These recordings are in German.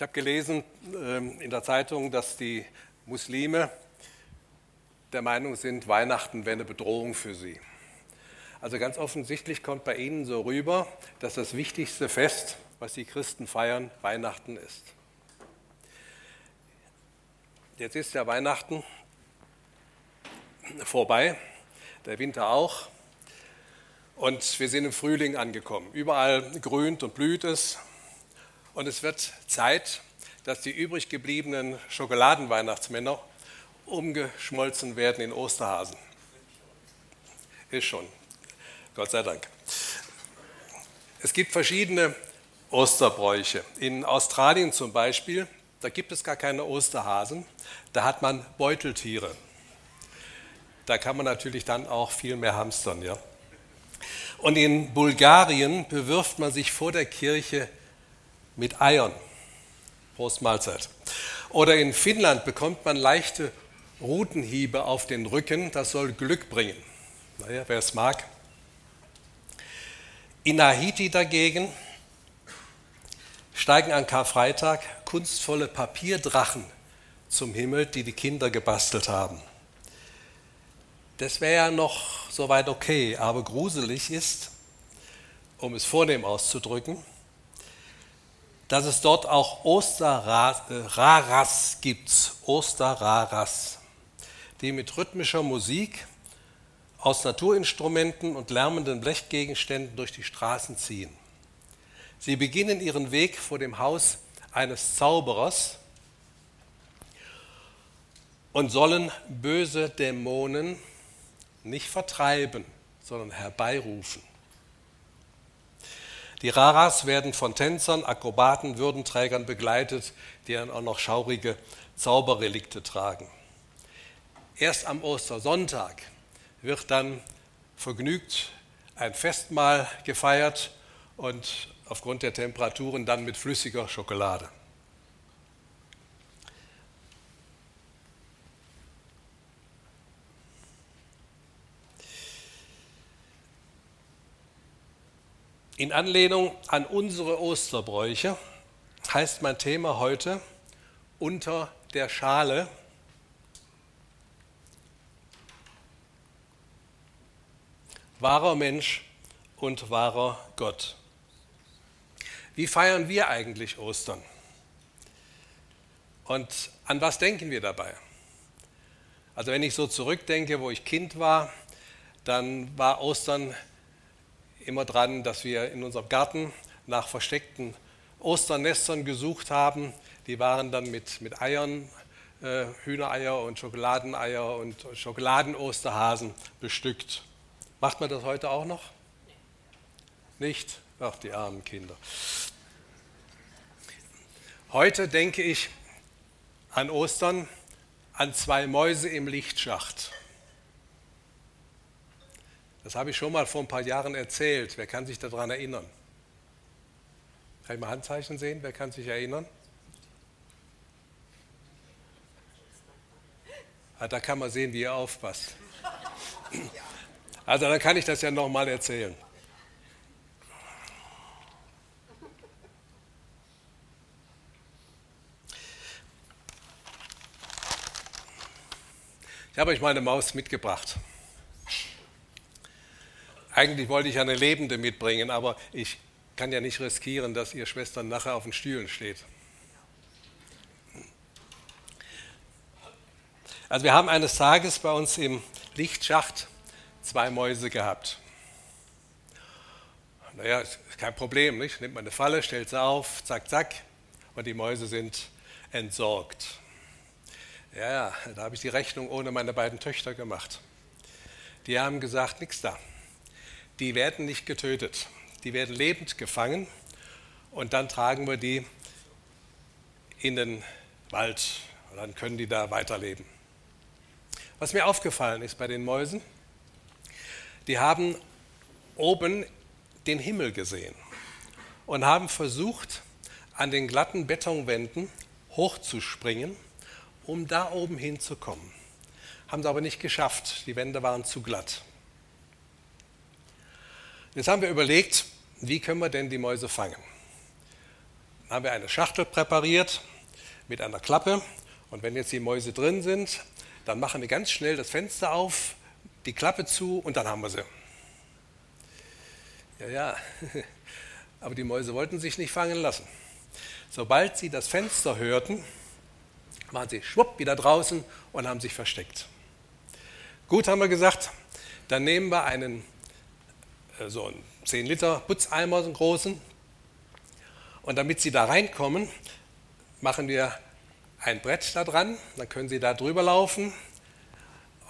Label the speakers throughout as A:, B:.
A: Ich habe gelesen ähm, in der Zeitung, dass die Muslime der Meinung sind, Weihnachten wäre eine Bedrohung für sie. Also ganz offensichtlich kommt bei ihnen so rüber, dass das wichtigste Fest, was die Christen feiern, Weihnachten ist. Jetzt ist ja Weihnachten vorbei, der Winter auch. Und wir sind im Frühling angekommen. Überall grünt und blüht es. Und es wird Zeit, dass die übrig gebliebenen Schokoladenweihnachtsmänner umgeschmolzen werden in Osterhasen. Ist schon. Gott sei Dank. Es gibt verschiedene Osterbräuche. In Australien zum Beispiel, da gibt es gar keine Osterhasen, da hat man Beuteltiere. Da kann man natürlich dann auch viel mehr hamstern. Ja? Und in Bulgarien bewirft man sich vor der Kirche mit Eiern. Prost Mahlzeit. Oder in Finnland bekommt man leichte Rutenhiebe auf den Rücken. Das soll Glück bringen. Naja, wer es mag. In Haiti dagegen steigen an Karfreitag kunstvolle Papierdrachen zum Himmel, die die Kinder gebastelt haben. Das wäre ja noch soweit okay, aber gruselig ist, um es vornehm auszudrücken, dass es dort auch Osterraras gibt, Osterraras, die mit rhythmischer Musik aus Naturinstrumenten und lärmenden Blechgegenständen durch die Straßen ziehen. Sie beginnen ihren Weg vor dem Haus eines Zauberers und sollen böse Dämonen nicht vertreiben, sondern herbeirufen. Die Raras werden von Tänzern, Akrobaten, Würdenträgern begleitet, die dann auch noch schaurige Zauberrelikte tragen. Erst am Ostersonntag wird dann vergnügt ein Festmahl gefeiert und aufgrund der Temperaturen dann mit flüssiger Schokolade. In Anlehnung an unsere Osterbräuche heißt mein Thema heute unter der Schale. Wahrer Mensch und wahrer Gott. Wie feiern wir eigentlich Ostern? Und an was denken wir dabei? Also wenn ich so zurückdenke, wo ich Kind war, dann war Ostern immer dran, dass wir in unserem Garten nach versteckten Osternestern gesucht haben. Die waren dann mit, mit Eiern, äh, Hühnereier und Schokoladeneier und Schokoladenosterhasen bestückt. Macht man das heute auch noch? Nicht? Ach, die armen Kinder. Heute denke ich an Ostern an zwei Mäuse im Lichtschacht. Das habe ich schon mal vor ein paar Jahren erzählt. Wer kann sich daran erinnern? Kann ich mal Handzeichen sehen? Wer kann sich erinnern? Ah, da kann man sehen, wie ihr aufpasst. Also dann kann ich das ja nochmal erzählen. Ich habe euch meine Maus mitgebracht. Eigentlich wollte ich eine lebende mitbringen, aber ich kann ja nicht riskieren, dass ihr Schwestern nachher auf den Stühlen steht. Also wir haben eines Tages bei uns im Lichtschacht zwei Mäuse gehabt. Naja, ist kein Problem, nicht? Nimmt man eine Falle, stellt sie auf, zack, zack, und die Mäuse sind entsorgt. Ja, ja, da habe ich die Rechnung ohne meine beiden Töchter gemacht. Die haben gesagt, nichts da die werden nicht getötet. Die werden lebend gefangen und dann tragen wir die in den Wald und dann können die da weiterleben. Was mir aufgefallen ist bei den Mäusen, die haben oben den Himmel gesehen und haben versucht, an den glatten Betonwänden hochzuspringen, um da oben hinzukommen. Haben sie aber nicht geschafft, die Wände waren zu glatt. Jetzt haben wir überlegt, wie können wir denn die Mäuse fangen? Dann haben wir eine Schachtel präpariert mit einer Klappe. Und wenn jetzt die Mäuse drin sind, dann machen wir ganz schnell das Fenster auf, die Klappe zu und dann haben wir sie. Ja, ja, aber die Mäuse wollten sich nicht fangen lassen. Sobald sie das Fenster hörten, waren sie schwupp wieder draußen und haben sich versteckt. Gut, haben wir gesagt, dann nehmen wir einen, so einen 10 Liter Putzeimer, so einen großen. Und damit sie da reinkommen, machen wir ein Brett da dran, dann können sie da drüber laufen.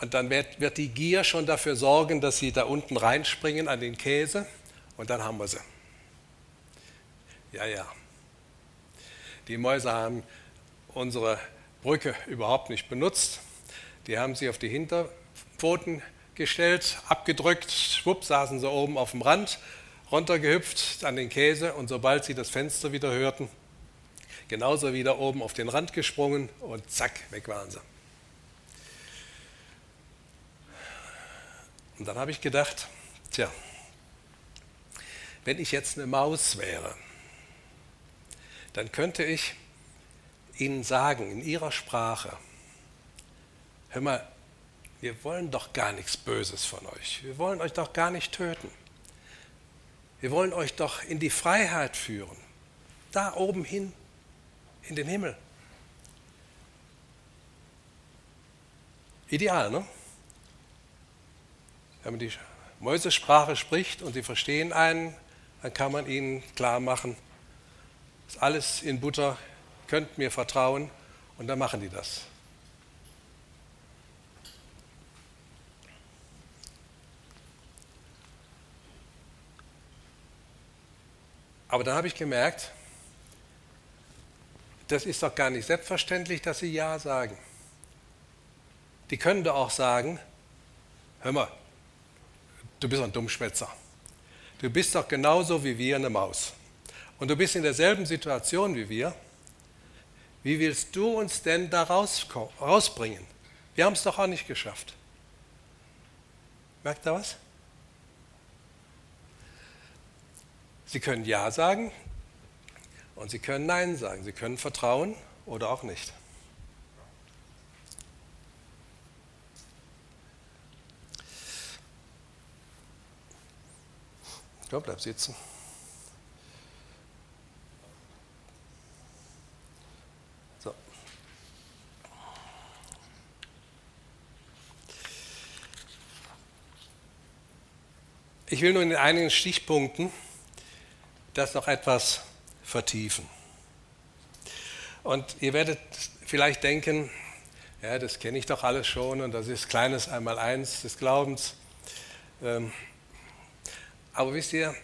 A: Und dann wird, wird die Gier schon dafür sorgen, dass sie da unten reinspringen an den Käse. Und dann haben wir sie. Ja, ja. Die Mäuse haben unsere Brücke überhaupt nicht benutzt. Die haben sie auf die Hinterpfoten gestellt, abgedrückt, schwupp saßen sie oben auf dem Rand, runtergehüpft an den Käse und sobald sie das Fenster wieder hörten, genauso wieder oben auf den Rand gesprungen und zack, weg waren sie. Und dann habe ich gedacht, tja, wenn ich jetzt eine Maus wäre, dann könnte ich ihnen sagen in ihrer Sprache, hör mal, wir wollen doch gar nichts Böses von euch. Wir wollen euch doch gar nicht töten. Wir wollen euch doch in die Freiheit führen. Da oben hin, in den Himmel. Ideal, ne? Wenn man die Mäusesprache spricht und sie verstehen einen, dann kann man ihnen klar machen, ist alles in Butter, könnt mir vertrauen und dann machen die das. Aber dann habe ich gemerkt, das ist doch gar nicht selbstverständlich, dass sie Ja sagen. Die können doch auch sagen, hör mal, du bist ein Dummschwätzer. Du bist doch genauso wie wir eine Maus. Und du bist in derselben Situation wie wir. Wie willst du uns denn da rausbringen? Wir haben es doch auch nicht geschafft. Merkt ihr was? Sie können Ja sagen und Sie können Nein sagen. Sie können vertrauen oder auch nicht. Komm, bleib sitzen. So. Ich will nur in einigen Stichpunkten das noch etwas vertiefen. Und ihr werdet vielleicht denken, ja, das kenne ich doch alles schon und das ist kleines Einmaleins des Glaubens. Ähm, aber wisst ihr,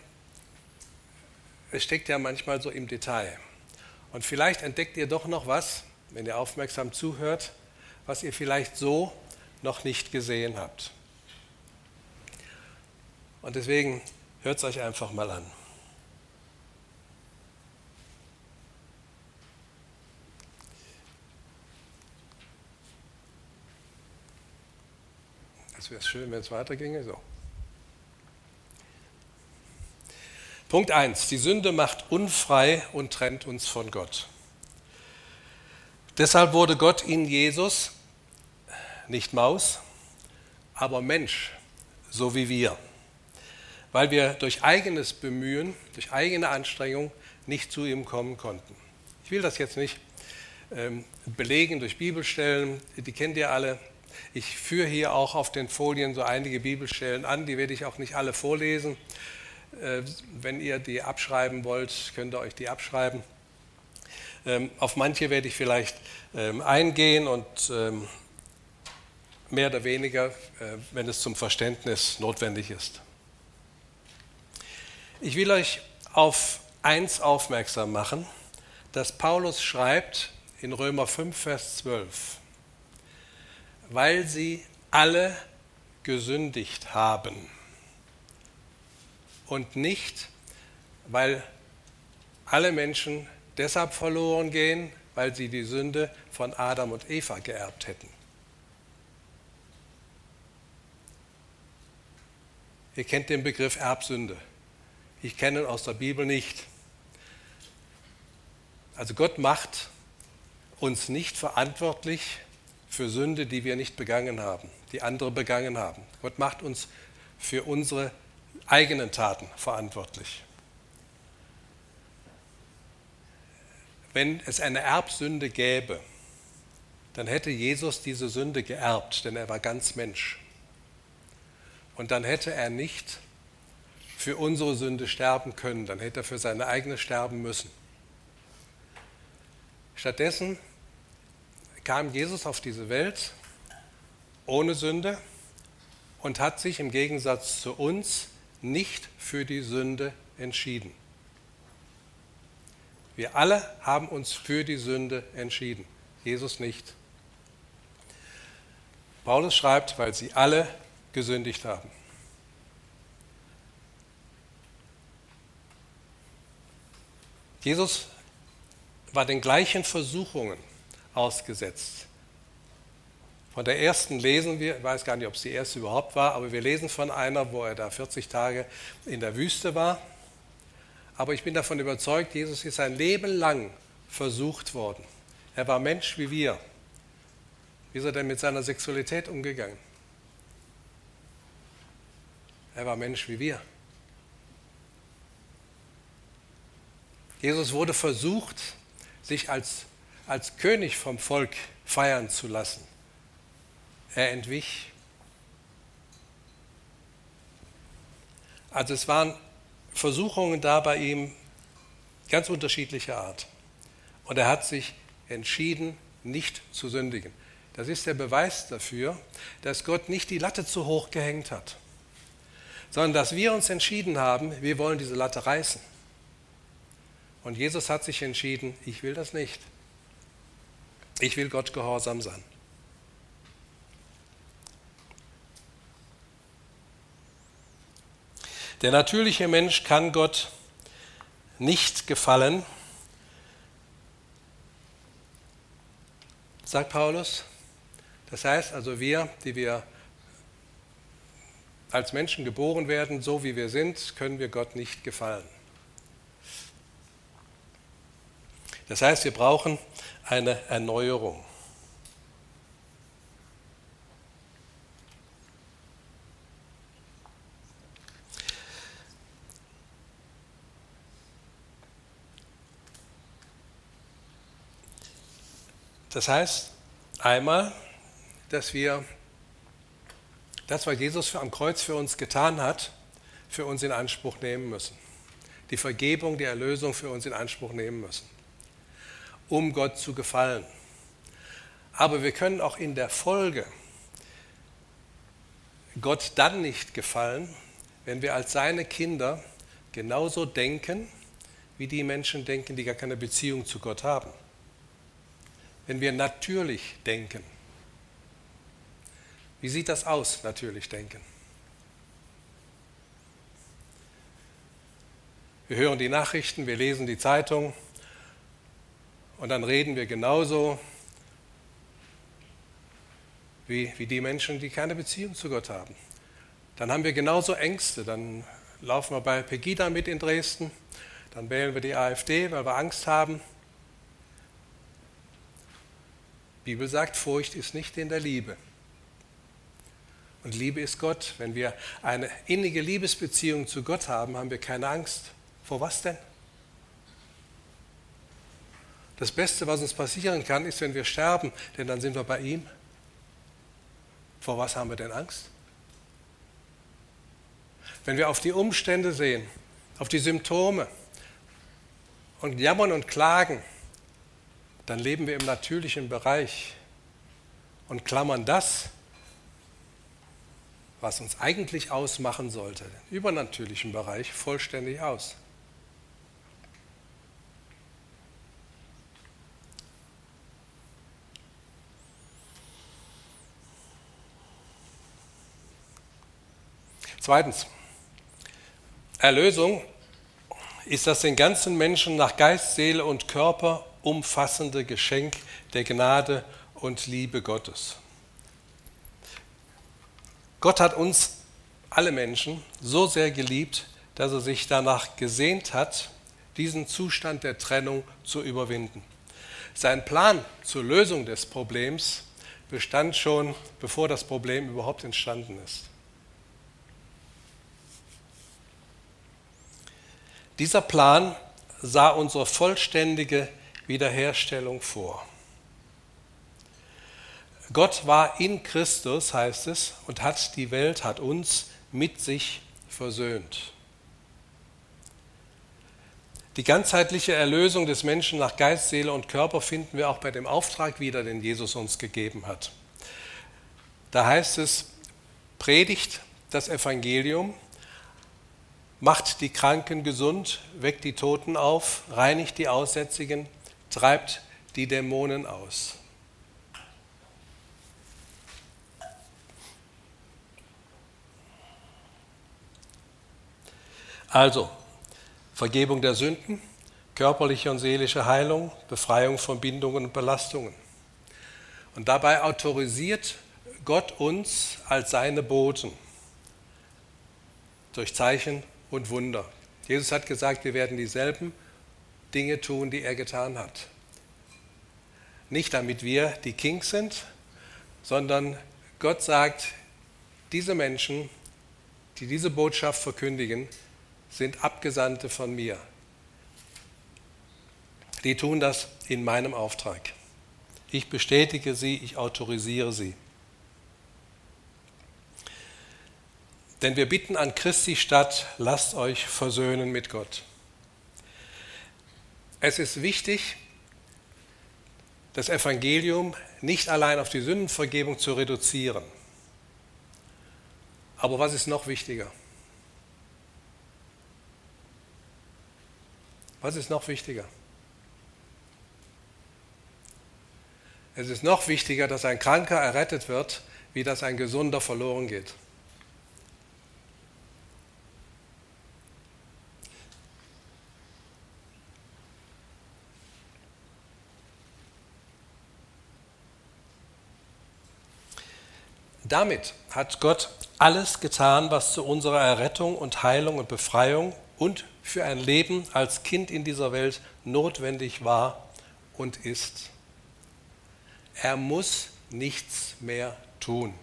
A: es steckt ja manchmal so im Detail. Und vielleicht entdeckt ihr doch noch was, wenn ihr aufmerksam zuhört, was ihr vielleicht so noch nicht gesehen habt. Und deswegen hört es euch einfach mal an. Es wäre schön, wenn es weiterginge. So. Punkt 1. Die Sünde macht unfrei und trennt uns von Gott. Deshalb wurde Gott in Jesus nicht Maus, aber Mensch, so wie wir, weil wir durch eigenes Bemühen, durch eigene Anstrengung nicht zu ihm kommen konnten. Ich will das jetzt nicht ähm, belegen durch Bibelstellen, die kennt ihr alle. Ich führe hier auch auf den Folien so einige Bibelstellen an, die werde ich auch nicht alle vorlesen. Äh, wenn ihr die abschreiben wollt, könnt ihr euch die abschreiben. Ähm, auf manche werde ich vielleicht ähm, eingehen und ähm, mehr oder weniger, äh, wenn es zum Verständnis notwendig ist. Ich will euch auf eins aufmerksam machen, dass Paulus schreibt in Römer 5, Vers 12 weil sie alle gesündigt haben und nicht, weil alle Menschen deshalb verloren gehen, weil sie die Sünde von Adam und Eva geerbt hätten. Ihr kennt den Begriff Erbsünde. Ich kenne ihn aus der Bibel nicht. Also Gott macht uns nicht verantwortlich für Sünde, die wir nicht begangen haben, die andere begangen haben. Gott macht uns für unsere eigenen Taten verantwortlich. Wenn es eine Erbsünde gäbe, dann hätte Jesus diese Sünde geerbt, denn er war ganz Mensch. Und dann hätte er nicht für unsere Sünde sterben können, dann hätte er für seine eigene sterben müssen. Stattdessen kam Jesus auf diese Welt ohne Sünde und hat sich im Gegensatz zu uns nicht für die Sünde entschieden. Wir alle haben uns für die Sünde entschieden, Jesus nicht. Paulus schreibt, weil sie alle gesündigt haben. Jesus war den gleichen Versuchungen ausgesetzt. Von der ersten lesen wir, ich weiß gar nicht, ob es die erste überhaupt war, aber wir lesen von einer, wo er da 40 Tage in der Wüste war. Aber ich bin davon überzeugt, Jesus ist sein Leben lang versucht worden. Er war Mensch wie wir. Wie ist er denn mit seiner Sexualität umgegangen? Er war Mensch wie wir. Jesus wurde versucht, sich als, als König vom Volk feiern zu lassen. Er entwich. Also es waren Versuchungen da bei ihm ganz unterschiedlicher Art. Und er hat sich entschieden, nicht zu sündigen. Das ist der Beweis dafür, dass Gott nicht die Latte zu hoch gehängt hat, sondern dass wir uns entschieden haben, wir wollen diese Latte reißen. Und Jesus hat sich entschieden, ich will das nicht. Ich will Gott gehorsam sein. Der natürliche Mensch kann Gott nicht gefallen, sagt Paulus. Das heißt also, wir, die wir als Menschen geboren werden, so wie wir sind, können wir Gott nicht gefallen. Das heißt, wir brauchen eine Erneuerung. Das heißt einmal, dass wir das, was Jesus am Kreuz für uns getan hat, für uns in Anspruch nehmen müssen. Die Vergebung, die Erlösung für uns in Anspruch nehmen müssen, um Gott zu gefallen. Aber wir können auch in der Folge Gott dann nicht gefallen, wenn wir als seine Kinder genauso denken, wie die Menschen denken, die gar keine Beziehung zu Gott haben wenn wir natürlich denken. Wie sieht das aus, natürlich denken? Wir hören die Nachrichten, wir lesen die Zeitung und dann reden wir genauso wie, wie die Menschen, die keine Beziehung zu Gott haben. Dann haben wir genauso Ängste. Dann laufen wir bei Pegida mit in Dresden, dann wählen wir die AfD, weil wir Angst haben. Bibel sagt, Furcht ist nicht in der Liebe. Und Liebe ist Gott. Wenn wir eine innige Liebesbeziehung zu Gott haben, haben wir keine Angst. Vor was denn? Das Beste, was uns passieren kann, ist, wenn wir sterben, denn dann sind wir bei ihm. Vor was haben wir denn Angst? Wenn wir auf die Umstände sehen, auf die Symptome und jammern und klagen, dann leben wir im natürlichen Bereich und klammern das, was uns eigentlich ausmachen sollte, den übernatürlichen Bereich, vollständig aus. Zweitens, Erlösung ist das den ganzen Menschen nach Geist, Seele und Körper umfassende Geschenk der Gnade und Liebe Gottes. Gott hat uns, alle Menschen, so sehr geliebt, dass er sich danach gesehnt hat, diesen Zustand der Trennung zu überwinden. Sein Plan zur Lösung des Problems bestand schon, bevor das Problem überhaupt entstanden ist. Dieser Plan sah unsere vollständige Wiederherstellung vor. Gott war in Christus, heißt es, und hat die Welt, hat uns mit sich versöhnt. Die ganzheitliche Erlösung des Menschen nach Geist, Seele und Körper finden wir auch bei dem Auftrag wieder, den Jesus uns gegeben hat. Da heißt es, predigt das Evangelium, macht die Kranken gesund, weckt die Toten auf, reinigt die Aussätzigen, treibt die Dämonen aus. Also, Vergebung der Sünden, körperliche und seelische Heilung, Befreiung von Bindungen und Belastungen. Und dabei autorisiert Gott uns als seine Boten durch Zeichen und Wunder. Jesus hat gesagt, wir werden dieselben Dinge tun, die er getan hat. Nicht damit wir die Kings sind, sondern Gott sagt, diese Menschen, die diese Botschaft verkündigen, sind Abgesandte von mir. Die tun das in meinem Auftrag. Ich bestätige sie, ich autorisiere sie. Denn wir bitten an Christi statt, lasst euch versöhnen mit Gott. Es ist wichtig, das Evangelium nicht allein auf die Sündenvergebung zu reduzieren. Aber was ist noch wichtiger? Was ist noch wichtiger? Es ist noch wichtiger, dass ein Kranker errettet wird, wie dass ein Gesunder verloren geht. Damit hat Gott alles getan, was zu unserer Errettung und Heilung und Befreiung und für ein Leben als Kind in dieser Welt notwendig war und ist. Er muss nichts mehr tun.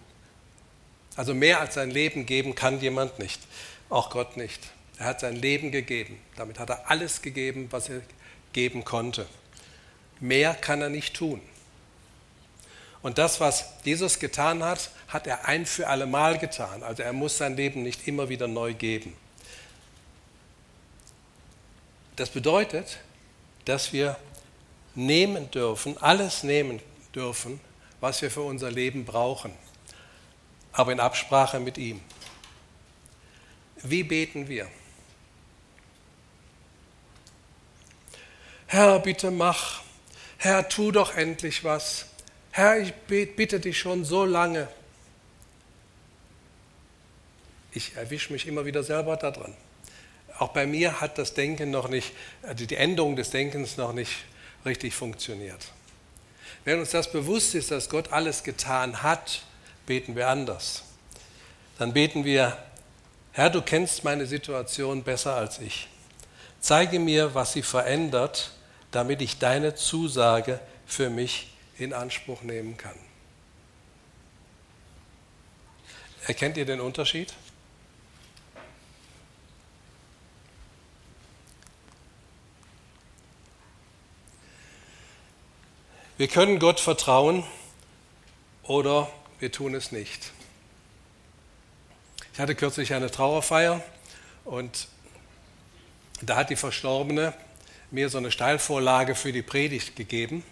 A: Also mehr als sein Leben geben kann jemand nicht, auch Gott nicht. Er hat sein Leben gegeben. Damit hat er alles gegeben, was er geben konnte. Mehr kann er nicht tun. Und das, was Jesus getan hat, hat er ein für alle Mal getan. Also er muss sein Leben nicht immer wieder neu geben. Das bedeutet, dass wir nehmen dürfen, alles nehmen dürfen, was wir für unser Leben brauchen, aber in Absprache mit ihm. Wie beten wir? Herr, bitte mach. Herr, tu doch endlich was. Herr, ich bitte dich schon so lange. Ich erwische mich immer wieder selber daran auch bei mir hat das Denken noch nicht, also die Änderung des Denkens noch nicht richtig funktioniert. Wenn uns das bewusst ist, dass Gott alles getan hat, beten wir anders. Dann beten wir, Herr, du kennst meine Situation besser als ich. Zeige mir, was sie verändert, damit ich deine Zusage für mich in Anspruch nehmen kann. Erkennt ihr den Unterschied? Wir können Gott vertrauen oder wir tun es nicht. Ich hatte kürzlich eine Trauerfeier und da hat die Verstorbene mir so eine Steilvorlage für die Predigt gegeben.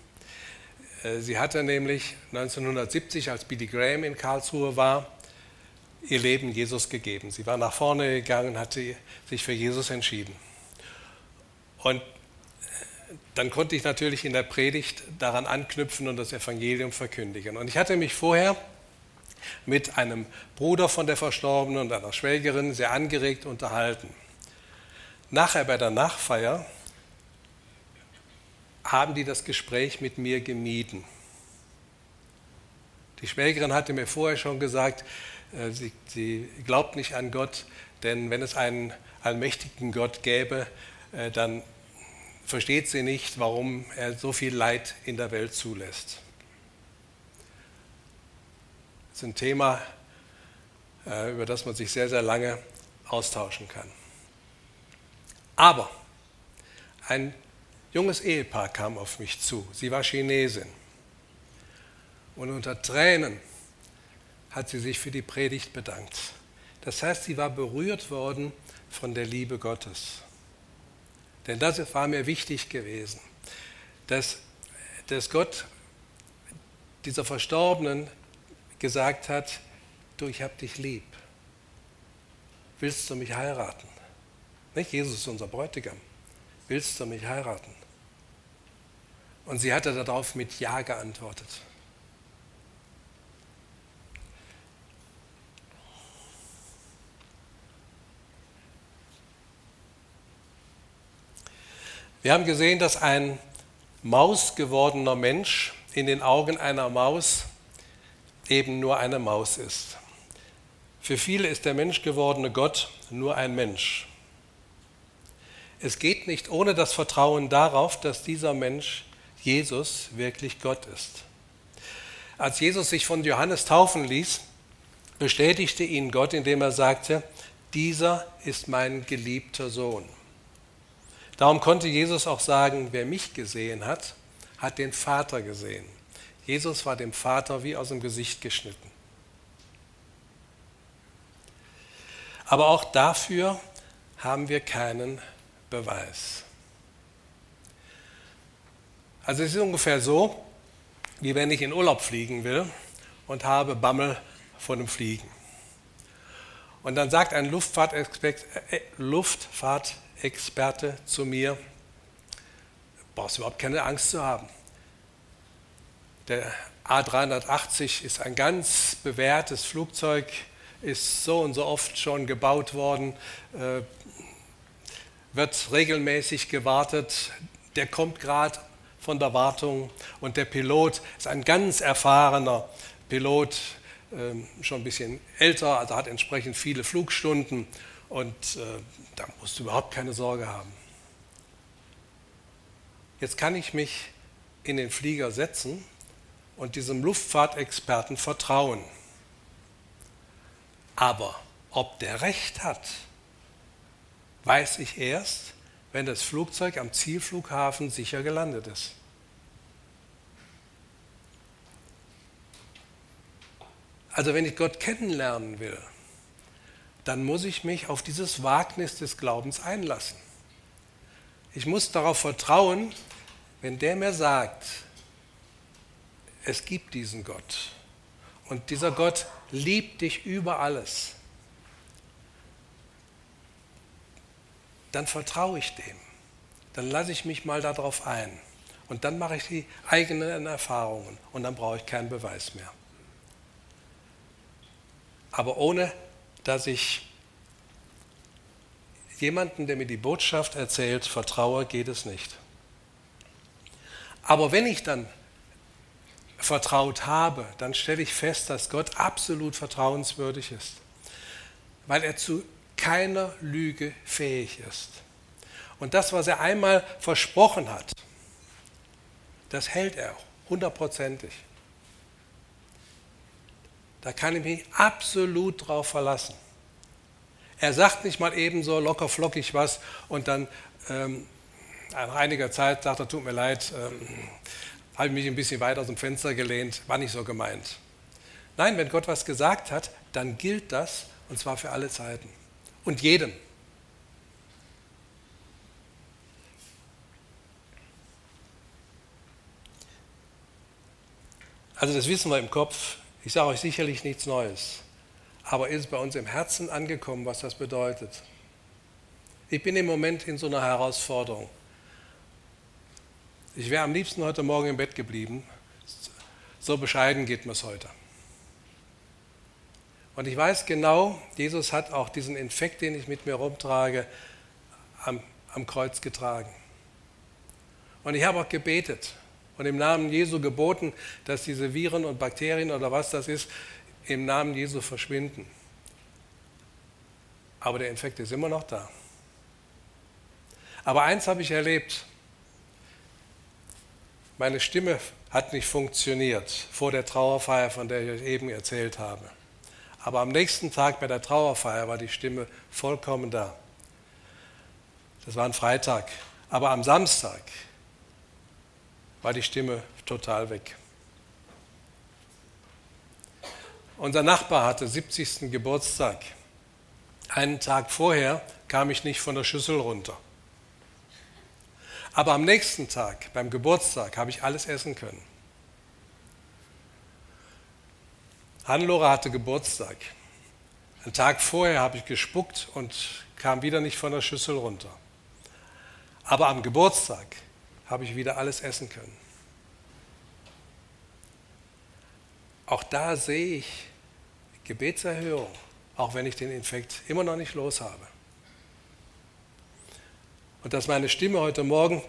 A: Äh, sie hatte nämlich 1970, als Billy Graham in Karlsruhe war, ihr Leben Jesus gegeben. Sie war nach vorne gegangen, hatte sich für Jesus entschieden. Und dann konnte ich natürlich in der Predigt daran anknüpfen und das Evangelium verkündigen. Und ich hatte mich vorher mit einem Bruder von der Verstorbenen und einer Schwägerin sehr angeregt unterhalten. Nachher bei der Nachfeier haben die das Gespräch mit mir gemieden. Die Schwägerin hatte mir vorher schon gesagt, äh, sie, sie glaubt nicht an Gott, denn wenn es einen allmächtigen Gott gäbe, äh, dann versteht sie nicht, warum er so viel Leid in der Welt zulässt. Das ist ein Thema, äh, über das man sich sehr, sehr lange austauschen kann. Aber ein junges Ehepaar kam auf mich zu. Sie war Chinesin. Und unter Tränen hat sie sich für die Predigt bedankt. Das heißt, sie war berührt worden von der Liebe Gottes. Denn das war mir wichtig gewesen, dass, dass Gott dieser Verstorbenen gesagt hat, du, ich habe dich lieb. Willst du mich heiraten? Nicht? Jesus ist unser Bräutigam. Willst du mich heiraten? Und sie hatte darauf mit Ja geantwortet. Wir haben gesehen, dass ein mausgewordener Mensch in den Augen einer Maus eben nur eine Maus ist. Für viele ist der menschgewordene Gott nur ein Mensch. Es geht nicht ohne das Vertrauen darauf, dass dieser Mensch, Jesus, wirklich Gott ist. Als Jesus sich von Johannes taufen ließ, bestätigte ihn Gott, indem er sagte, dieser ist mein geliebter Sohn. Darum konnte Jesus auch sagen, wer mich gesehen hat, hat den Vater gesehen. Jesus war dem Vater wie aus dem Gesicht geschnitten. Aber auch dafür haben wir keinen Beweis. Also es ist ungefähr so, wie wenn ich in Urlaub fliegen will und habe Bammel vor dem Fliegen. Und dann sagt ein Luftfahrtexperte, äh, Luftfahrt Experte zu mir, brauchst überhaupt keine Angst zu haben. Der A380 ist ein ganz bewährtes Flugzeug, ist so und so oft schon gebaut worden, äh, wird regelmäßig gewartet. Der kommt gerade von der Wartung und der Pilot ist ein ganz erfahrener Pilot, ähm, schon ein bisschen älter, also hat entsprechend viele Flugstunden und äh, da musst du überhaupt keine Sorge haben. Jetzt kann ich mich in den Flieger setzen und diesem Luftfahrtexperten vertrauen. Aber ob der recht hat, weiß ich erst, wenn das Flugzeug am Zielflughafen sicher gelandet ist. Also wenn ich Gott kennenlernen will, dann muss ich mich auf dieses Wagnis des Glaubens einlassen. Ich muss darauf vertrauen, wenn der mir sagt, es gibt diesen Gott und dieser Gott liebt dich über alles, dann vertraue ich dem. Dann lasse ich mich mal darauf ein. Und dann mache ich die eigenen Erfahrungen und dann brauche ich keinen Beweis mehr. Aber ohne dass ich jemanden, der mir die Botschaft erzählt, vertraue, geht es nicht. Aber wenn ich dann vertraut habe, dann stelle ich fest, dass Gott absolut vertrauenswürdig ist, weil er zu keiner Lüge fähig ist. Und das, was er einmal versprochen hat, das hält er hundertprozentig. Da kann ich mich absolut drauf verlassen. Er sagt nicht mal ebenso locker flockig was und dann ähm, nach einiger Zeit sagt er, tut mir leid, ähm, habe ich mich ein bisschen weiter aus dem Fenster gelehnt, war nicht so gemeint. Nein, wenn Gott was gesagt hat, dann gilt das und zwar für alle Zeiten und jedem. Also das wissen wir im Kopf, ich sage euch sicherlich nichts Neues, aber ist es bei uns im Herzen angekommen, was das bedeutet? Ich bin im Moment in so einer Herausforderung. Ich wäre am liebsten heute Morgen im Bett geblieben. So bescheiden geht mir es heute. Und ich weiß genau, Jesus hat auch diesen Infekt, den ich mit mir rumtrage, am, am Kreuz getragen. Und ich habe auch gebetet und im Namen Jesu geboten, dass diese Viren und Bakterien oder was das ist, im Namen Jesu verschwinden. Aber der Infekt ist immer noch da. Aber eins habe ich erlebt, meine Stimme hat nicht funktioniert vor der Trauerfeier, von der ich euch eben erzählt habe. Aber am nächsten Tag bei der Trauerfeier war die Stimme vollkommen da. Das war ein Freitag. Aber am Samstag war die Stimme total weg. Unser Nachbar hatte 70. Geburtstag. Einen Tag vorher kam ich nicht von der Schüssel runter. Aber am nächsten Tag, beim Geburtstag, habe ich alles essen können. Hannelore hatte Geburtstag. Einen Tag vorher habe ich gespuckt und kam wieder nicht von der Schüssel runter. Aber am Geburtstag habe ich wieder alles essen können. Auch da sehe ich Gebetserhörung, auch wenn ich den Infekt immer noch nicht los habe. Und dass meine Stimme heute Morgen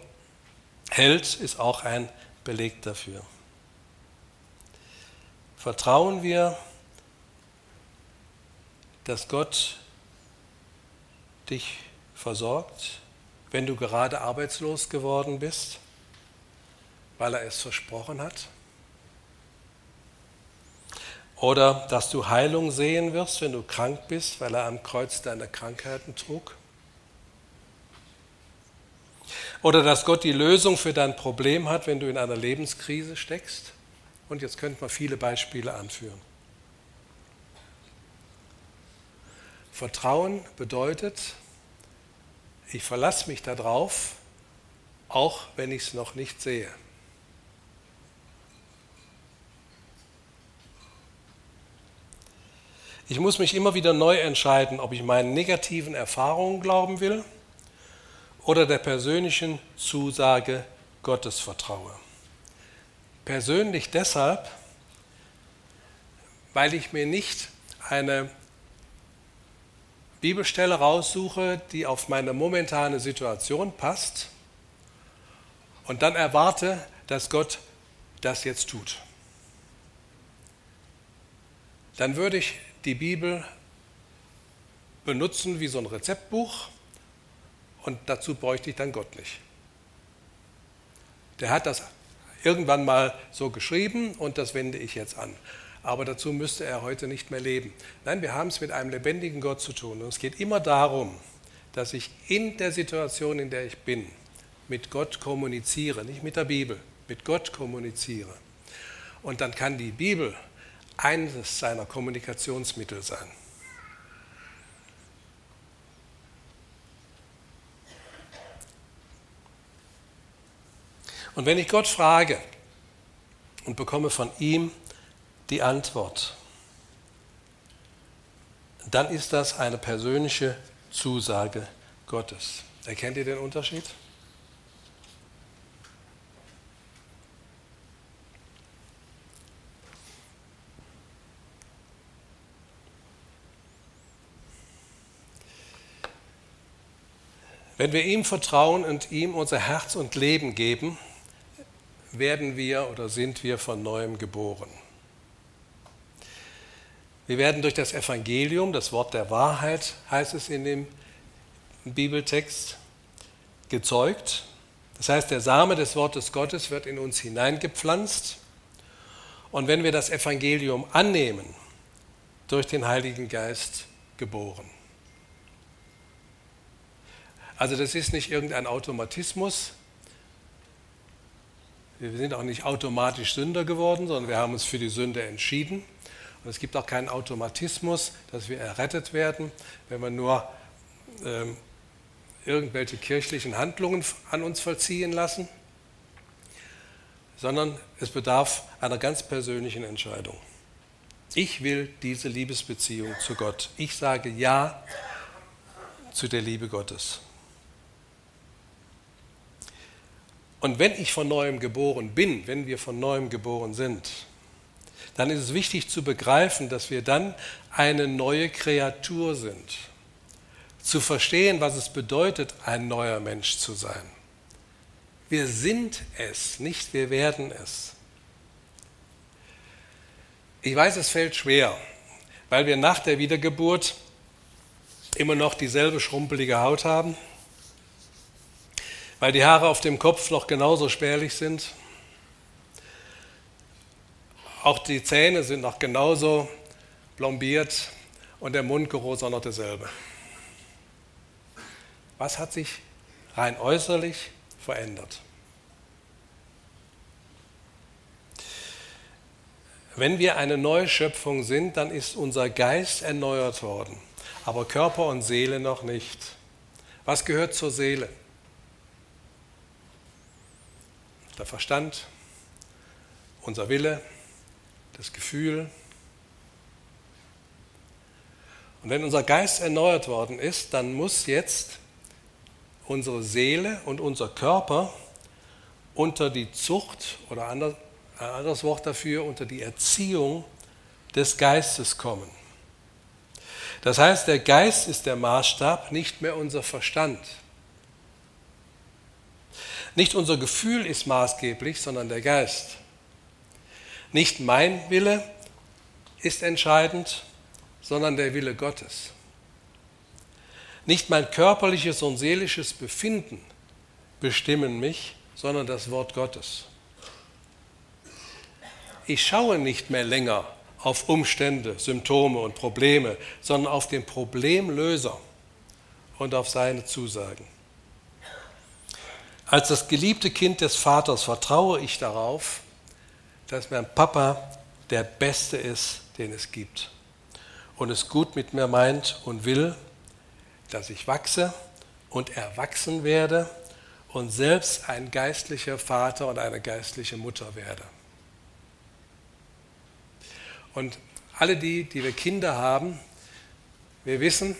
A: hält, ist auch ein Beleg dafür. Vertrauen wir, dass Gott dich versorgt, wenn du gerade arbeitslos geworden bist, weil er es versprochen hat? Oder dass du Heilung sehen wirst, wenn du krank bist, weil er am Kreuz deine Krankheiten trug? Oder dass Gott die Lösung für dein Problem hat, wenn du in einer Lebenskrise steckst. Und jetzt könnte man viele Beispiele anführen. Vertrauen bedeutet, ich verlasse mich darauf, auch wenn ich es noch nicht sehe. Ich muss mich immer wieder neu entscheiden, ob ich meinen negativen Erfahrungen glauben will oder der persönlichen Zusage Gottes vertraue. Persönlich deshalb, weil ich mir nicht eine Bibelstelle raussuche, die auf meine momentane Situation passt und dann erwarte, dass Gott das jetzt tut. Dann würde ich die Bibel benutzen wie so ein Rezeptbuch und dazu bräuchte ich dann Gott nicht. Der hat das irgendwann mal so geschrieben und das wende ich jetzt an. Aber dazu müsste er heute nicht mehr leben. Nein, wir haben es mit einem lebendigen Gott zu tun. Und es geht immer darum, dass ich in der Situation, in der ich bin, mit Gott kommuniziere, nicht mit der Bibel, mit Gott kommuniziere. Und dann kann die Bibel eines seiner Kommunikationsmittel sein. Und wenn ich Gott frage und bekomme von ihm die Antwort, dann ist das eine persönliche Zusage Gottes. Erkennt ihr den Unterschied? Wenn wir ihm vertrauen und ihm unser Herz und Leben geben, werden wir oder sind wir von neuem geboren. Wir werden durch das Evangelium, das Wort der Wahrheit heißt es in dem Bibeltext, gezeugt. Das heißt, der Same des Wortes Gottes wird in uns hineingepflanzt. Und wenn wir das Evangelium annehmen, durch den Heiligen Geist geboren. Also das ist nicht irgendein Automatismus, wir sind auch nicht automatisch Sünder geworden, sondern wir haben uns für die Sünde entschieden. Und es gibt auch keinen Automatismus, dass wir errettet werden, wenn wir nur ähm, irgendwelche kirchlichen Handlungen an uns vollziehen lassen, sondern es bedarf einer ganz persönlichen Entscheidung. Ich will diese Liebesbeziehung zu Gott. Ich sage Ja zu der Liebe Gottes. Und wenn ich von neuem geboren bin, wenn wir von neuem geboren sind, dann ist es wichtig zu begreifen, dass wir dann eine neue Kreatur sind. Zu verstehen, was es bedeutet, ein neuer Mensch zu sein. Wir sind es, nicht wir werden es. Ich weiß, es fällt schwer, weil wir nach der Wiedergeburt immer noch dieselbe schrumpelige Haut haben, weil die Haare auf dem Kopf noch genauso spärlich sind, auch die Zähne sind noch genauso plombiert und der Mundgeruch ist auch noch derselbe. Was hat sich rein äußerlich verändert? Wenn wir eine neue Schöpfung sind, dann ist unser Geist erneuert worden, aber Körper und Seele noch nicht. Was gehört zur Seele? Der Verstand, unser Wille, das Gefühl. Und wenn unser Geist erneuert worden ist, dann muss jetzt unsere Seele und unser Körper unter die Zucht oder ein anderes Wort dafür, unter die Erziehung des Geistes kommen. Das heißt, der Geist ist der Maßstab, nicht mehr unser Verstand. Nicht unser Gefühl ist maßgeblich, sondern der Geist. Nicht mein Wille ist entscheidend, sondern der Wille Gottes. Nicht mein körperliches und seelisches Befinden bestimmen mich, sondern das Wort Gottes ich schaue nicht mehr länger auf Umstände, Symptome und Probleme, sondern auf den Problemlöser und auf seine Zusagen. Als das geliebte Kind des Vaters vertraue ich darauf, dass mein Papa der Beste ist, den es gibt und es gut mit mir meint und will, dass ich wachse und erwachsen werde und selbst ein geistlicher Vater und eine geistliche Mutter werde. Und alle die, die wir Kinder haben, wir wissen,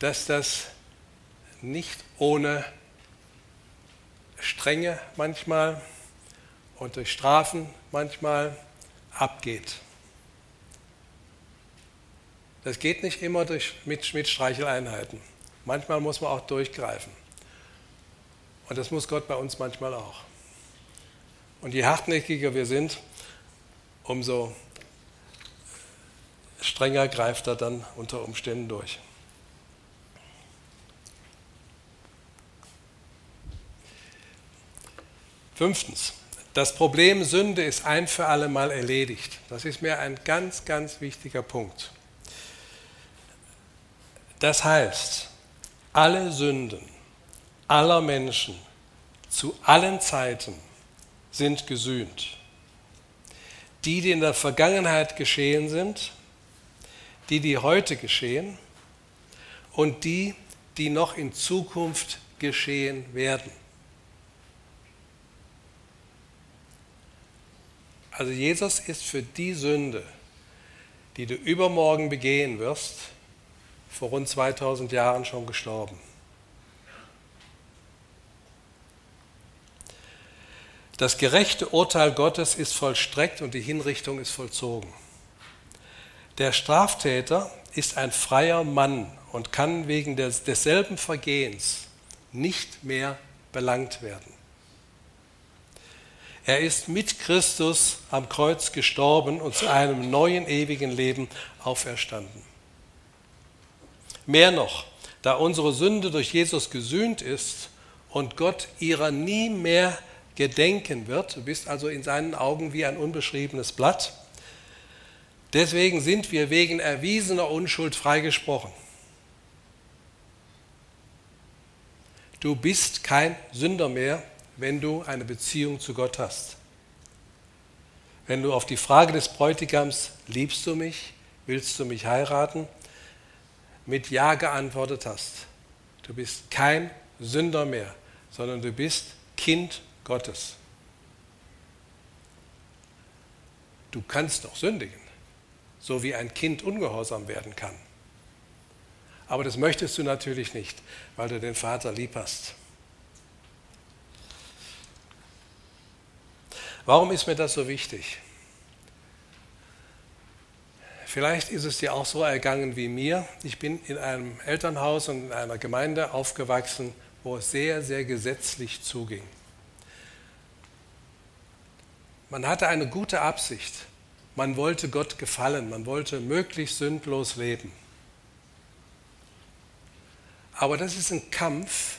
A: dass das nicht ohne Strenge manchmal und durch Strafen manchmal abgeht. Das geht nicht immer durch, mit, mit Streicheleinheiten. Manchmal muss man auch durchgreifen. Und das muss Gott bei uns manchmal auch. Und je hartnäckiger wir sind, umso strenger greift er dann unter Umständen durch. Fünftens, das Problem Sünde ist ein für alle Mal erledigt. Das ist mir ein ganz, ganz wichtiger Punkt. Das heißt, alle Sünden aller Menschen zu allen Zeiten sind gesühnt. Die, die in der Vergangenheit geschehen sind, die, die heute geschehen und die, die noch in Zukunft geschehen werden. Also Jesus ist für die Sünde, die du übermorgen begehen wirst, vor rund 2000 Jahren schon gestorben. Das gerechte Urteil Gottes ist vollstreckt und die Hinrichtung ist vollzogen. Der Straftäter ist ein freier Mann und kann wegen des, desselben Vergehens nicht mehr belangt werden. Er ist mit Christus am Kreuz gestorben und zu einem neuen ewigen Leben auferstanden. Mehr noch, da unsere Sünde durch Jesus gesühnt ist und Gott ihrer nie mehr gedenken wird, du bist also in seinen Augen wie ein unbeschriebenes Blatt, Deswegen sind wir wegen erwiesener Unschuld freigesprochen. Du bist kein Sünder mehr, wenn du eine Beziehung zu Gott hast. Wenn du auf die Frage des Bräutigams, liebst du mich, willst du mich heiraten, mit Ja geantwortet hast. Du bist kein Sünder mehr, sondern du bist Kind Gottes. Du kannst noch sündigen so wie ein Kind ungehorsam werden kann. Aber das möchtest du natürlich nicht, weil du den Vater lieb hast. Warum ist mir das so wichtig? Vielleicht ist es dir auch so ergangen wie mir. Ich bin in einem Elternhaus und in einer Gemeinde aufgewachsen, wo es sehr, sehr gesetzlich zuging. Man hatte eine gute Absicht. Man wollte Gott gefallen, man wollte möglichst sündlos leben. Aber das ist ein Kampf,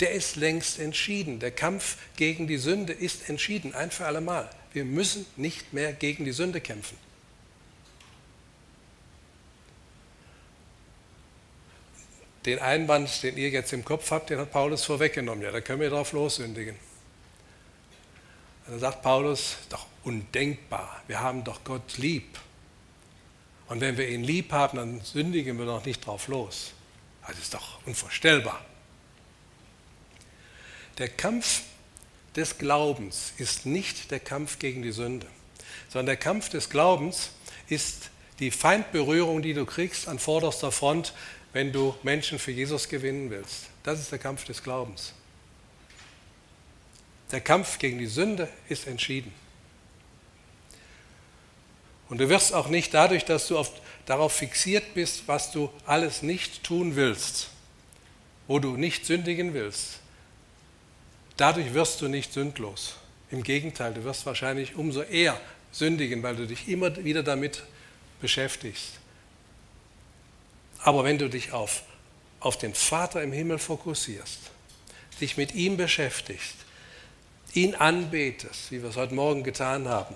A: der ist längst entschieden. Der Kampf gegen die Sünde ist entschieden, ein für alle Mal. Wir müssen nicht mehr gegen die Sünde kämpfen. Den Einwand, den ihr jetzt im Kopf habt, den hat Paulus vorweggenommen. Ja, da können wir drauf lossündigen. dann sagt Paulus, doch undenkbar, wir haben doch Gott lieb. Und wenn wir ihn lieb haben, dann sündigen wir doch nicht drauf los. Das ist doch unvorstellbar. Der Kampf des Glaubens ist nicht der Kampf gegen die Sünde, sondern der Kampf des Glaubens ist die Feindberührung, die du kriegst an vorderster Front, wenn du Menschen für Jesus gewinnen willst. Das ist der Kampf des Glaubens. Der Kampf gegen die Sünde ist entschieden. Und du wirst auch nicht dadurch, dass du oft darauf fixiert bist, was du alles nicht tun willst, wo du nicht sündigen willst, dadurch wirst du nicht sündlos. Im Gegenteil, du wirst wahrscheinlich umso eher sündigen, weil du dich immer wieder damit beschäftigst. Aber wenn du dich auf, auf den Vater im Himmel fokussierst, dich mit ihm beschäftigst, ihn anbetest, wie wir es heute Morgen getan haben,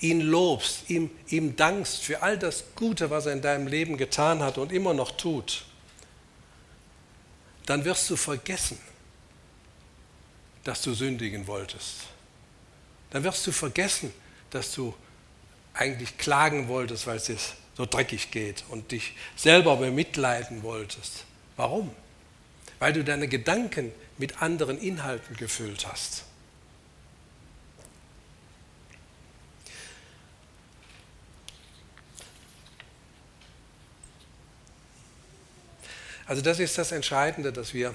A: ihn lobst, ihm, ihm dankst für all das Gute, was er in deinem Leben getan hat und immer noch tut, dann wirst du vergessen, dass du sündigen wolltest. Dann wirst du vergessen, dass du eigentlich klagen wolltest, weil es dir so dreckig geht und dich selber bemitleiden wolltest. Warum? Weil du deine Gedanken mit anderen Inhalten gefüllt hast. Also das ist das Entscheidende, dass wir,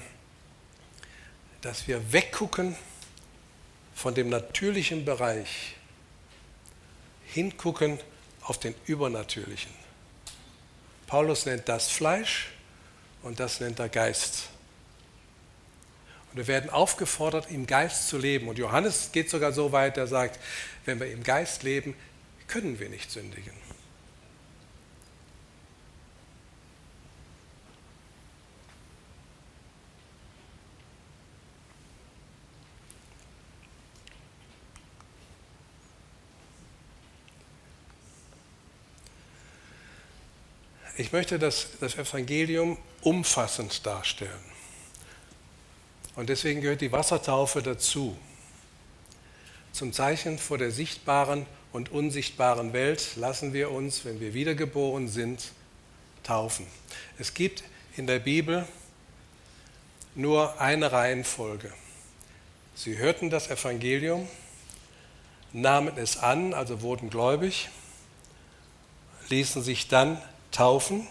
A: dass wir weggucken von dem natürlichen Bereich, hingucken auf den übernatürlichen. Paulus nennt das Fleisch und das nennt er Geist. Und wir werden aufgefordert, im Geist zu leben. Und Johannes geht sogar so weit, er sagt, wenn wir im Geist leben, können wir nicht sündigen. Ich möchte das, das Evangelium umfassend darstellen. Und deswegen gehört die Wassertaufe dazu. Zum Zeichen vor der sichtbaren und unsichtbaren Welt lassen wir uns, wenn wir wiedergeboren sind, taufen. Es gibt in der Bibel nur eine Reihenfolge. Sie hörten das Evangelium, nahmen es an, also wurden gläubig, ließen sich dann taufen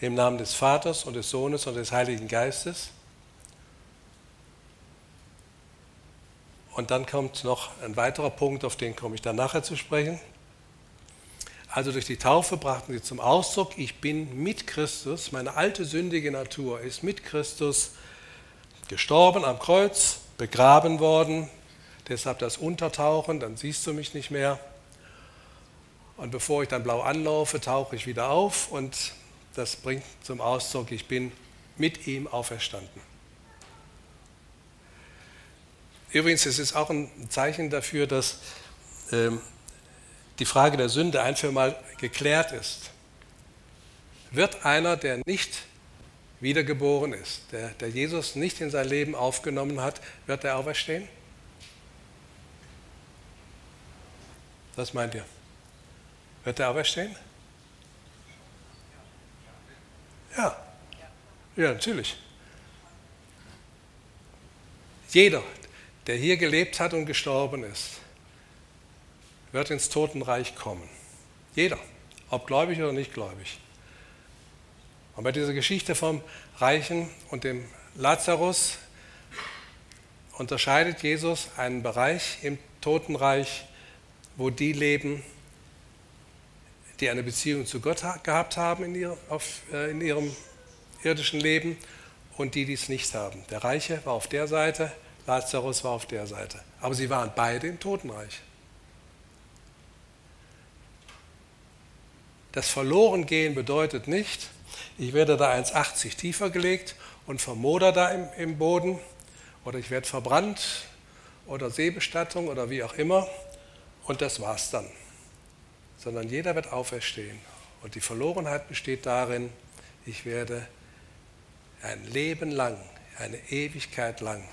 A: im Namen des Vaters und des Sohnes und des Heiligen Geistes. Und dann kommt noch ein weiterer Punkt, auf den komme ich dann nachher zu sprechen. Also durch die Taufe brachten sie zum Ausdruck, ich bin mit Christus, meine alte sündige Natur ist mit Christus gestorben am Kreuz, begraben worden, deshalb das Untertauchen, dann siehst du mich nicht mehr. Und bevor ich dann blau anlaufe, tauche ich wieder auf und das bringt zum Ausdruck, ich bin mit ihm auferstanden. Übrigens, es ist auch ein Zeichen dafür, dass ähm, die Frage der Sünde ein für mal geklärt ist. Wird einer, der nicht wiedergeboren ist, der, der Jesus nicht in sein Leben aufgenommen hat, wird er auferstehen? Was meint ihr? Wird er auferstehen? Ja. Ja, natürlich. Jeder, der hier gelebt hat und gestorben ist, wird ins Totenreich kommen. Jeder, ob gläubig oder nicht gläubig. Und bei dieser Geschichte vom Reichen und dem Lazarus unterscheidet Jesus einen Bereich im Totenreich, wo die leben, die eine Beziehung zu Gott gehabt haben in, ihr, auf, äh, in ihrem irdischen Leben und die, die es nicht haben. Der Reiche war auf der Seite, Lazarus war auf der Seite. Aber sie waren beide im Totenreich. Das Verlorengehen bedeutet nicht, ich werde da 1,80 tiefer gelegt und vermoder da im, im Boden oder ich werde verbrannt oder Seebestattung oder wie auch immer und das war's dann. Sondern jeder wird auferstehen. Und die Verlorenheit besteht darin, ich werde ein Leben lang, eine Ewigkeit lang,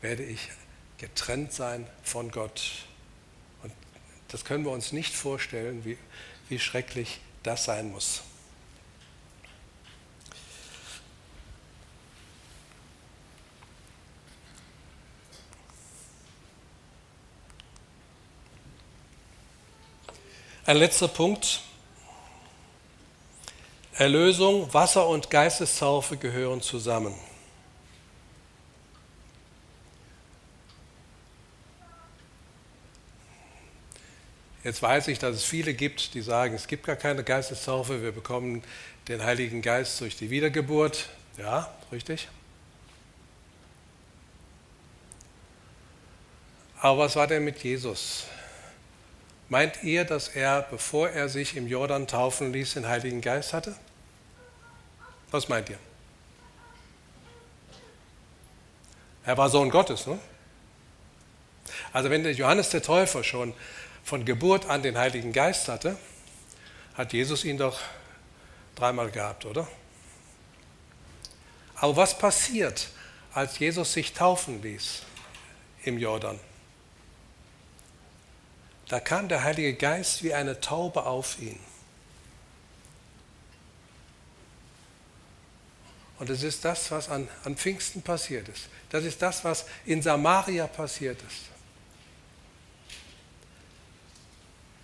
A: werde ich getrennt sein von Gott. Und das können wir uns nicht vorstellen, wie, wie schrecklich das sein muss. Ein letzter Punkt. Erlösung, Wasser und Geistestaufe gehören zusammen. Jetzt weiß ich, dass es viele gibt, die sagen, es gibt gar keine Geistestaufe, wir bekommen den Heiligen Geist durch die Wiedergeburt. Ja, richtig. Aber was war denn mit Jesus? Meint ihr, dass er, bevor er sich im Jordan taufen ließ, den Heiligen Geist hatte? Was meint ihr? Er war Sohn Gottes, ne? Also wenn der Johannes der Täufer schon von Geburt an den Heiligen Geist hatte, hat Jesus ihn doch dreimal gehabt, oder? Aber was passiert, als Jesus sich taufen ließ im Jordan? Da kam der Heilige Geist wie eine Taube auf ihn. Und das ist das, was an, an Pfingsten passiert ist. Das ist das, was in Samaria passiert ist.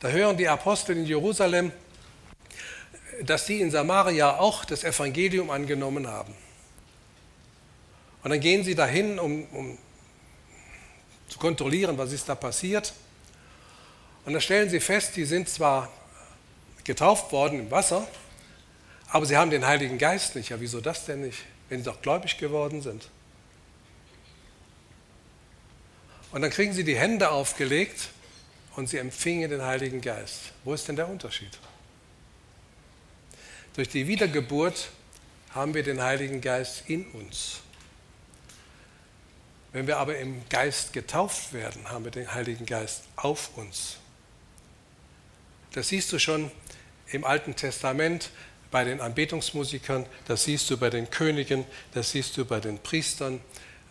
A: Da hören die Apostel in Jerusalem, dass sie in Samaria auch das Evangelium angenommen haben. Und dann gehen sie dahin, um, um zu kontrollieren, was ist da passiert. Und dann stellen sie fest, die sind zwar getauft worden im Wasser, aber sie haben den Heiligen Geist nicht. Ja, wieso das denn nicht, wenn sie doch gläubig geworden sind? Und dann kriegen sie die Hände aufgelegt und sie empfingen den Heiligen Geist. Wo ist denn der Unterschied? Durch die Wiedergeburt haben wir den Heiligen Geist in uns. Wenn wir aber im Geist getauft werden, haben wir den Heiligen Geist auf uns. Das siehst du schon im Alten Testament bei den Anbetungsmusikern, das siehst du bei den Königen, das siehst du bei den Priestern,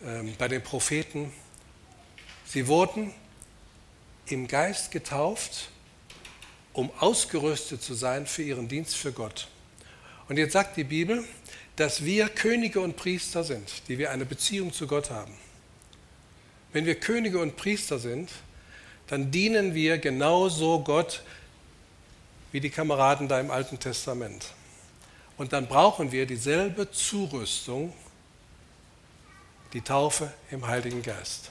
A: ähm, bei den Propheten. Sie wurden im Geist getauft, um ausgerüstet zu sein für ihren Dienst für Gott. Und jetzt sagt die Bibel, dass wir Könige und Priester sind, die wir eine Beziehung zu Gott haben. Wenn wir Könige und Priester sind, dann dienen wir genauso Gott wie die Kameraden da im Alten Testament. Und dann brauchen wir dieselbe Zurüstung, die Taufe im Heiligen Geist.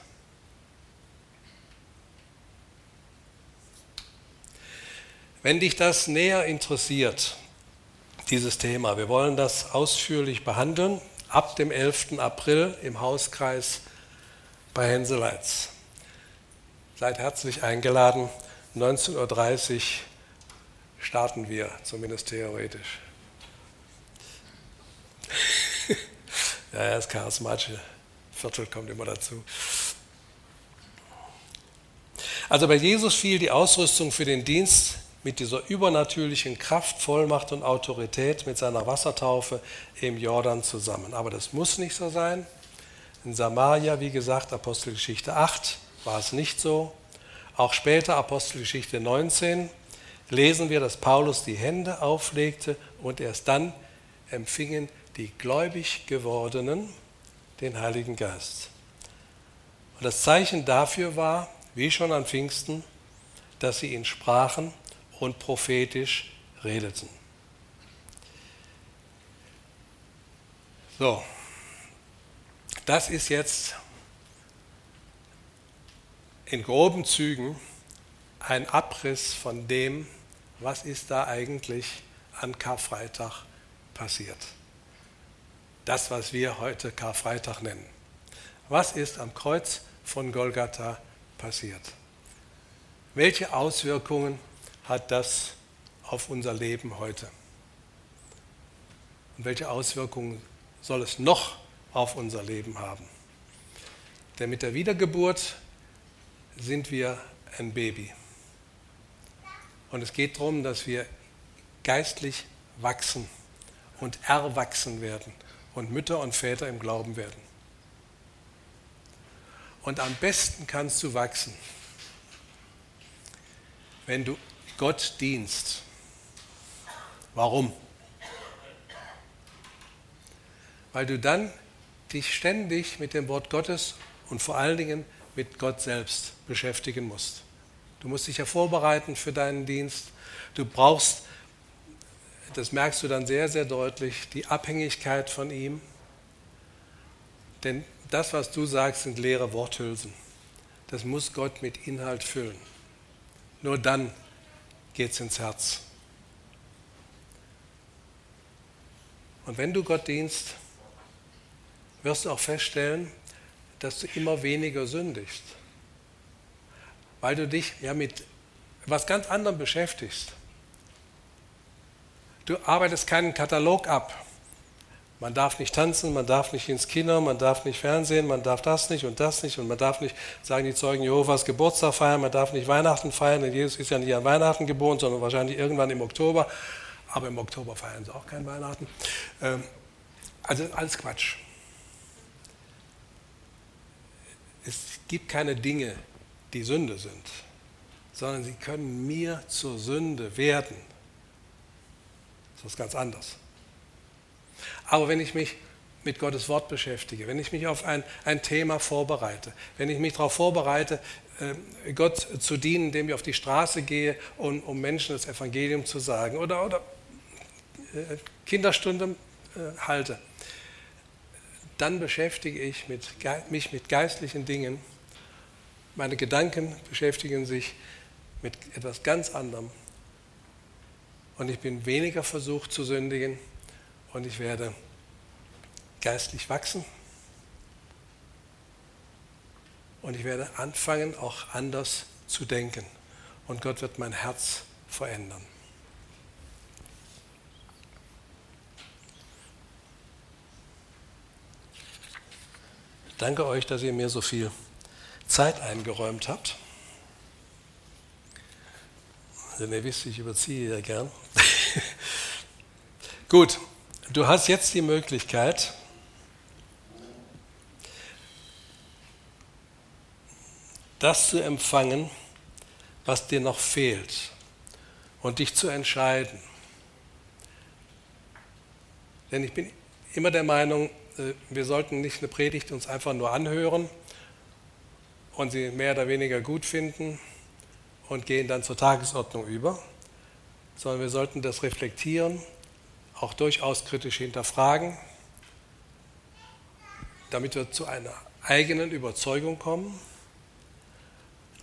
A: Wenn dich das näher interessiert, dieses Thema, wir wollen das ausführlich behandeln, ab dem 11. April im Hauskreis bei Henseleitz. Seid herzlich eingeladen. 19.30 Uhr starten wir, zumindest theoretisch. ja, das charismatische Viertel kommt immer dazu. Also bei Jesus fiel die Ausrüstung für den Dienst mit dieser übernatürlichen Kraft, Vollmacht und Autorität mit seiner Wassertaufe im Jordan zusammen. Aber das muss nicht so sein. In Samaria, wie gesagt, Apostelgeschichte 8 war es nicht so. Auch später, Apostelgeschichte 19, lesen wir, dass Paulus die Hände auflegte und erst dann empfingen die gläubig gewordenen den Heiligen Geist. Und das Zeichen dafür war, wie schon an Pfingsten, dass sie ihn sprachen und prophetisch redeten. So, das ist jetzt in groben Zügen ein Abriss von dem, was ist da eigentlich an Karfreitag passiert. Das, was wir heute Karfreitag nennen. Was ist am Kreuz von Golgatha passiert? Welche Auswirkungen hat das auf unser Leben heute? Und welche Auswirkungen soll es noch auf unser Leben haben. Denn mit der Wiedergeburt sind wir ein Baby. Und es geht darum, dass wir geistlich wachsen und erwachsen werden und Mütter und Väter im Glauben werden. Und am besten kannst du wachsen, wenn du Gott dienst. Warum? Weil du dann dich ständig mit dem Wort Gottes und vor allen Dingen mit Gott selbst beschäftigen musst. Du musst dich ja vorbereiten für deinen Dienst. Du brauchst, das merkst du dann sehr, sehr deutlich, die Abhängigkeit von ihm. Denn das, was du sagst, sind leere Worthülsen. Das muss Gott mit Inhalt füllen. Nur dann geht es ins Herz. Und wenn du Gott dienst, wirst du auch feststellen, dass du immer weniger sündigst, weil du dich ja mit was ganz anderem beschäftigst. Du arbeitest keinen Katalog ab. Man darf nicht tanzen, man darf nicht ins Kino, man darf nicht Fernsehen, man darf das nicht und das nicht und man darf nicht, sagen die Zeugen Jehovas, Geburtstag feiern, man darf nicht Weihnachten feiern, denn Jesus ist ja nicht an Weihnachten geboren, sondern wahrscheinlich irgendwann im Oktober. Aber im Oktober feiern sie auch kein Weihnachten. Ähm, also alles Quatsch. Es gibt keine Dinge, die Sünde sind, sondern sie können mir zur Sünde werden. Das ist ganz anderes. Aber wenn ich mich mit Gottes Wort beschäftige, wenn ich mich auf ein, ein Thema vorbereite, wenn ich mich darauf vorbereite, äh, Gott zu dienen, indem ich auf die Straße gehe, um, um Menschen das Evangelium zu sagen oder, oder äh, Kinderstunde äh, halte, dann beschäftige ich mit, mich mit geistlichen Dingen. Meine Gedanken beschäftigen sich mit etwas ganz anderem. Und ich bin weniger versucht zu sündigen und ich werde geistlich wachsen. Und ich werde anfangen, auch anders zu denken. Und Gott wird mein Herz verändern. Danke euch, dass ihr mir so viel Zeit eingeräumt habt. Denn ihr wisst, ich überziehe ja gern. Gut, du hast jetzt die Möglichkeit, das zu empfangen, was dir noch fehlt und dich zu entscheiden. Denn ich bin immer der Meinung, äh, wir sollten nicht eine Predigt uns einfach nur anhören und sie mehr oder weniger gut finden und gehen dann zur Tagesordnung über, sondern wir sollten das reflektieren, auch durchaus kritisch hinterfragen, damit wir zu einer eigenen Überzeugung kommen,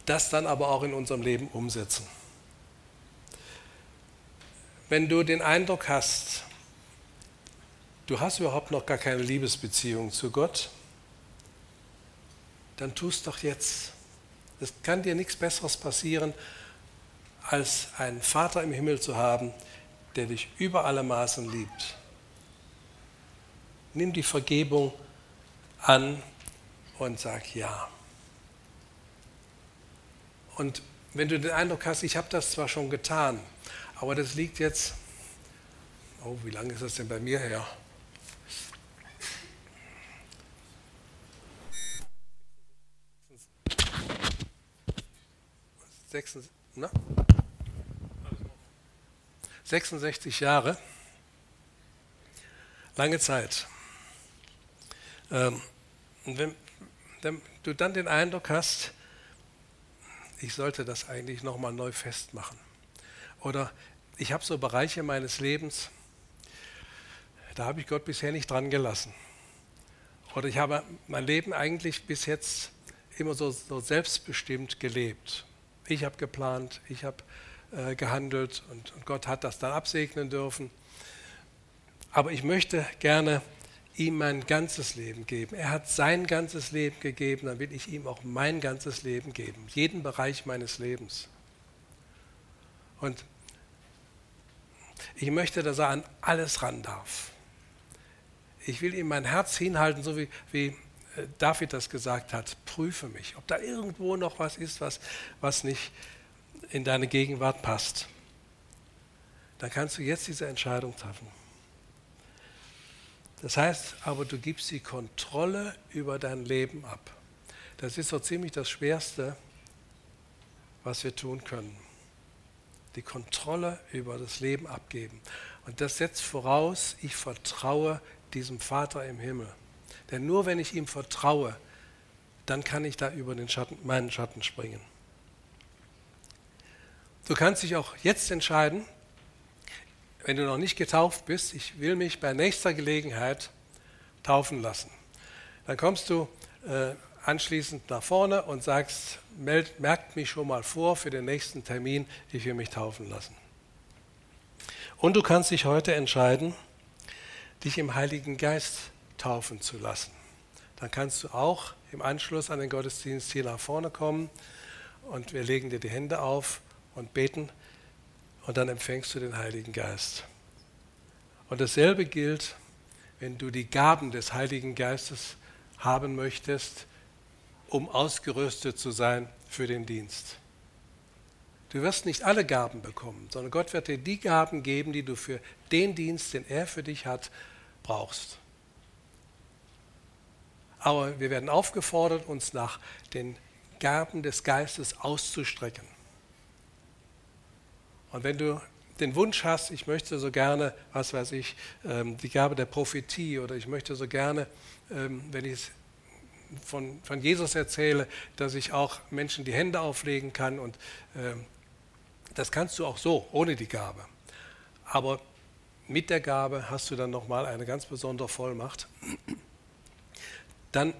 A: das dann aber auch in unserem Leben umsetzen. Wenn du den Eindruck hast, du hast überhaupt noch gar keine Liebesbeziehung zu Gott, dann tu es doch jetzt. Es kann dir nichts Besseres passieren, als einen Vater im Himmel zu haben, der dich über alle Maßen liebt. Nimm die Vergebung an und sag ja. Und wenn du den Eindruck hast, ich habe das zwar schon getan, aber das liegt jetzt, oh, wie lange ist das denn bei mir her? 66, na? 66 Jahre, lange Zeit. Ähm, wenn, wenn du dann den Eindruck hast, ich sollte das eigentlich nochmal neu festmachen. Oder ich habe so Bereiche meines Lebens, da habe ich Gott bisher nicht dran gelassen. Oder ich habe mein Leben eigentlich bis jetzt immer so, so selbstbestimmt gelebt. Ich habe geplant, ich habe äh, gehandelt und, und Gott hat das dann absegnen dürfen. Aber ich möchte gerne ihm mein ganzes Leben geben. Er hat sein ganzes Leben gegeben, dann will ich ihm auch mein ganzes Leben geben, jeden Bereich meines Lebens. Und ich möchte, dass er an alles ran darf. ich will ihm mein Herz hinhalten, so wie, wie David das gesagt hat. Prüfe mich, ob da irgendwo noch was ist, was, was nicht in deine Gegenwart passt. Dann kannst du jetzt diese Entscheidung treffen. Das heißt aber, du gibst die Kontrolle über dein Leben ab. Das ist so ziemlich das Schwerste, was wir tun können. Die Kontrolle über das Leben abgeben. Und das setzt voraus, ich vertraue diesem Vater im Himmel. Denn nur wenn ich ihm vertraue, dann kann ich da über den Schatten, meinen Schatten springen. Du kannst dich auch jetzt entscheiden, wenn du noch nicht getauft bist, ich will mich bei nächster Gelegenheit taufen lassen. Dann kommst du äh, anschließend nach vorne und sagst, meld, merkt mich schon mal vor für den nächsten Termin, ich will mich taufen lassen. Und du kannst dich heute entscheiden, dich im Heiligen Geist taufen zu lassen. Dann kannst du auch im Anschluss an den Gottesdienst hier nach vorne kommen und wir legen dir die Hände auf und beten und dann empfängst du den Heiligen Geist. Und dasselbe gilt, wenn du die Gaben des Heiligen Geistes haben möchtest, um ausgerüstet zu sein für den Dienst. Du wirst nicht alle Gaben bekommen, sondern Gott wird dir die Gaben geben, die du für den Dienst, den er für dich hat, brauchst. Aber wir werden aufgefordert, uns nach den Gaben des Geistes auszustrecken. Und wenn du den Wunsch hast, ich möchte so gerne, was weiß ich, ähm, die Gabe der Prophetie oder ich möchte so gerne, ähm, wenn ich von, von Jesus erzähle, dass ich auch Menschen die Hände auflegen kann und ähm, das kannst du auch so, ohne die Gabe. Aber mit der Gabe hast du dann nochmal eine ganz besondere Vollmacht. Dann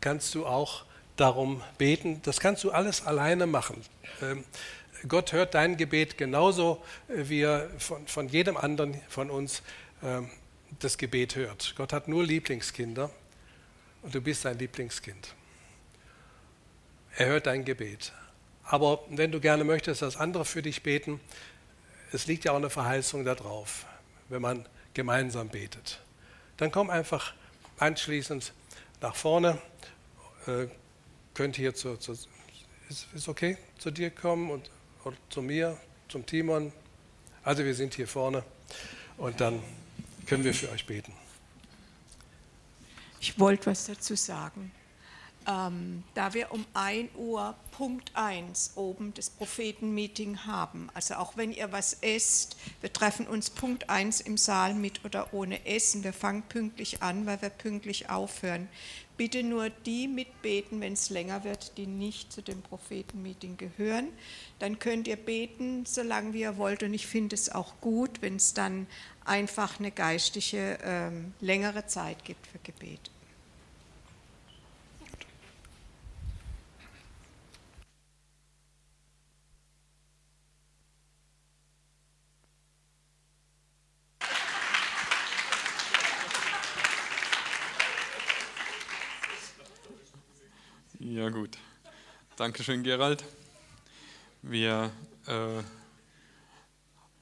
A: kannst du auch darum beten. Das kannst du alles alleine machen. Gott hört dein Gebet genauso, äh, wie er von, von jedem anderen von uns ähm, das Gebet hört. Gott hat nur Lieblingskinder und du bist sein Lieblingskind. Er hört dein Gebet. Aber wenn du gerne möchtest, dass andere für dich beten, es liegt ja auch eine Verheißung darauf, wenn man gemeinsam betet. Dann komm einfach anschließend nach vorne, äh, könnt hier zu, zu ist, ist okay, zu dir kommen und oder zu mir, zum Timon. Also wir sind hier vorne und dann können wir für euch beten.
B: Ich wollte was dazu sagen. Ähm, da wir um 1 Uhr Punkt 1 oben das Prophetenmeeting haben, also auch wenn ihr was esst, wir treffen uns Punkt 1 im Saal mit oder ohne Essen, wir fangen pünktlich an, weil wir pünktlich aufhören. Bitte nur die mitbeten, wenn es länger wird, die nicht zu dem Prophetenmeeting gehören. Dann könnt ihr beten, solange wie ihr wollt. Und ich finde es auch gut, wenn es dann einfach eine geistliche, ähm, längere Zeit gibt für Gebet.
C: Ja gut. Dankeschön, Gerald. Wir äh,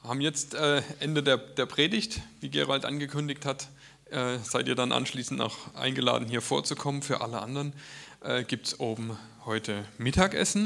C: haben jetzt äh, Ende der, der, Predigt, wie Gerald angekündigt hat. Äh, seid ihr dann anschließend noch eingeladen, hier vorzukommen. Für alle anderen äh, gibt es oben heute Mittagessen.